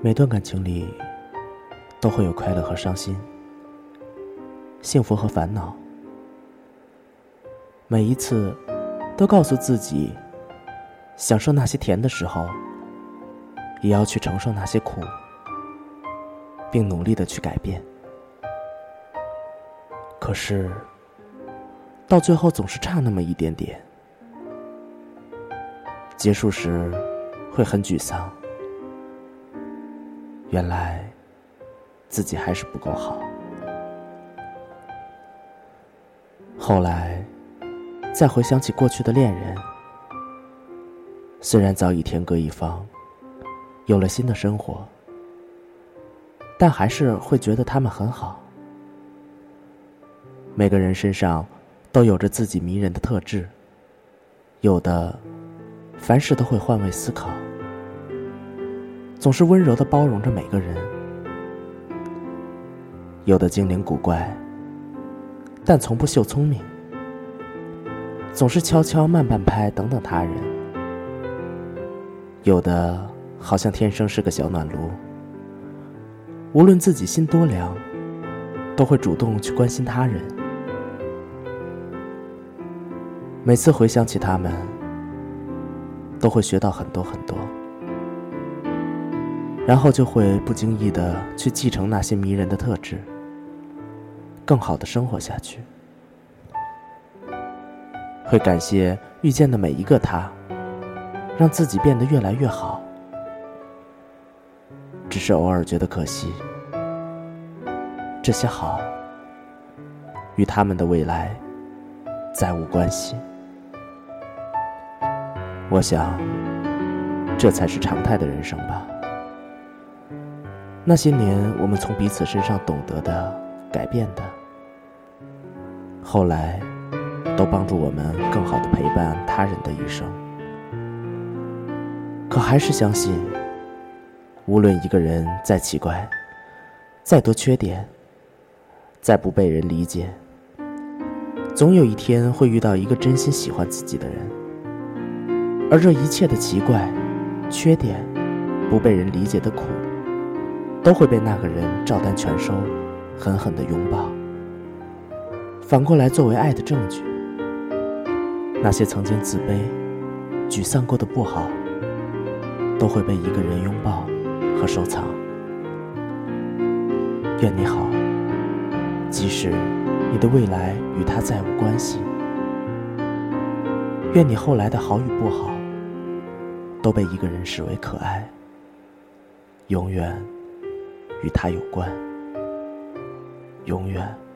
每段感情里，都会有快乐和伤心，幸福和烦恼。每一次，都告诉自己，享受那些甜的时候，也要去承受那些苦，并努力的去改变。可是，到最后总是差那么一点点，结束时会很沮丧。原来，自己还是不够好。后来，再回想起过去的恋人，虽然早已天各一方，有了新的生活，但还是会觉得他们很好。每个人身上都有着自己迷人的特质，有的凡事都会换位思考。总是温柔的包容着每个人，有的精灵古怪，但从不秀聪明，总是悄悄慢半拍等等他人；有的好像天生是个小暖炉，无论自己心多凉，都会主动去关心他人。每次回想起他们，都会学到很多很多。然后就会不经意的去继承那些迷人的特质，更好的生活下去。会感谢遇见的每一个他，让自己变得越来越好。只是偶尔觉得可惜，这些好与他们的未来再无关系。我想，这才是常态的人生吧。那些年，我们从彼此身上懂得的、改变的，后来都帮助我们更好的陪伴他人的一生。可还是相信，无论一个人再奇怪、再多缺点、再不被人理解，总有一天会遇到一个真心喜欢自己的人。而这一切的奇怪、缺点、不被人理解的苦。都会被那个人照单全收，狠狠的拥抱。反过来作为爱的证据，那些曾经自卑、沮丧过的不好，都会被一个人拥抱和收藏。愿你好，即使你的未来与他再无关系。愿你后来的好与不好，都被一个人视为可爱。永远。与他有关，永远。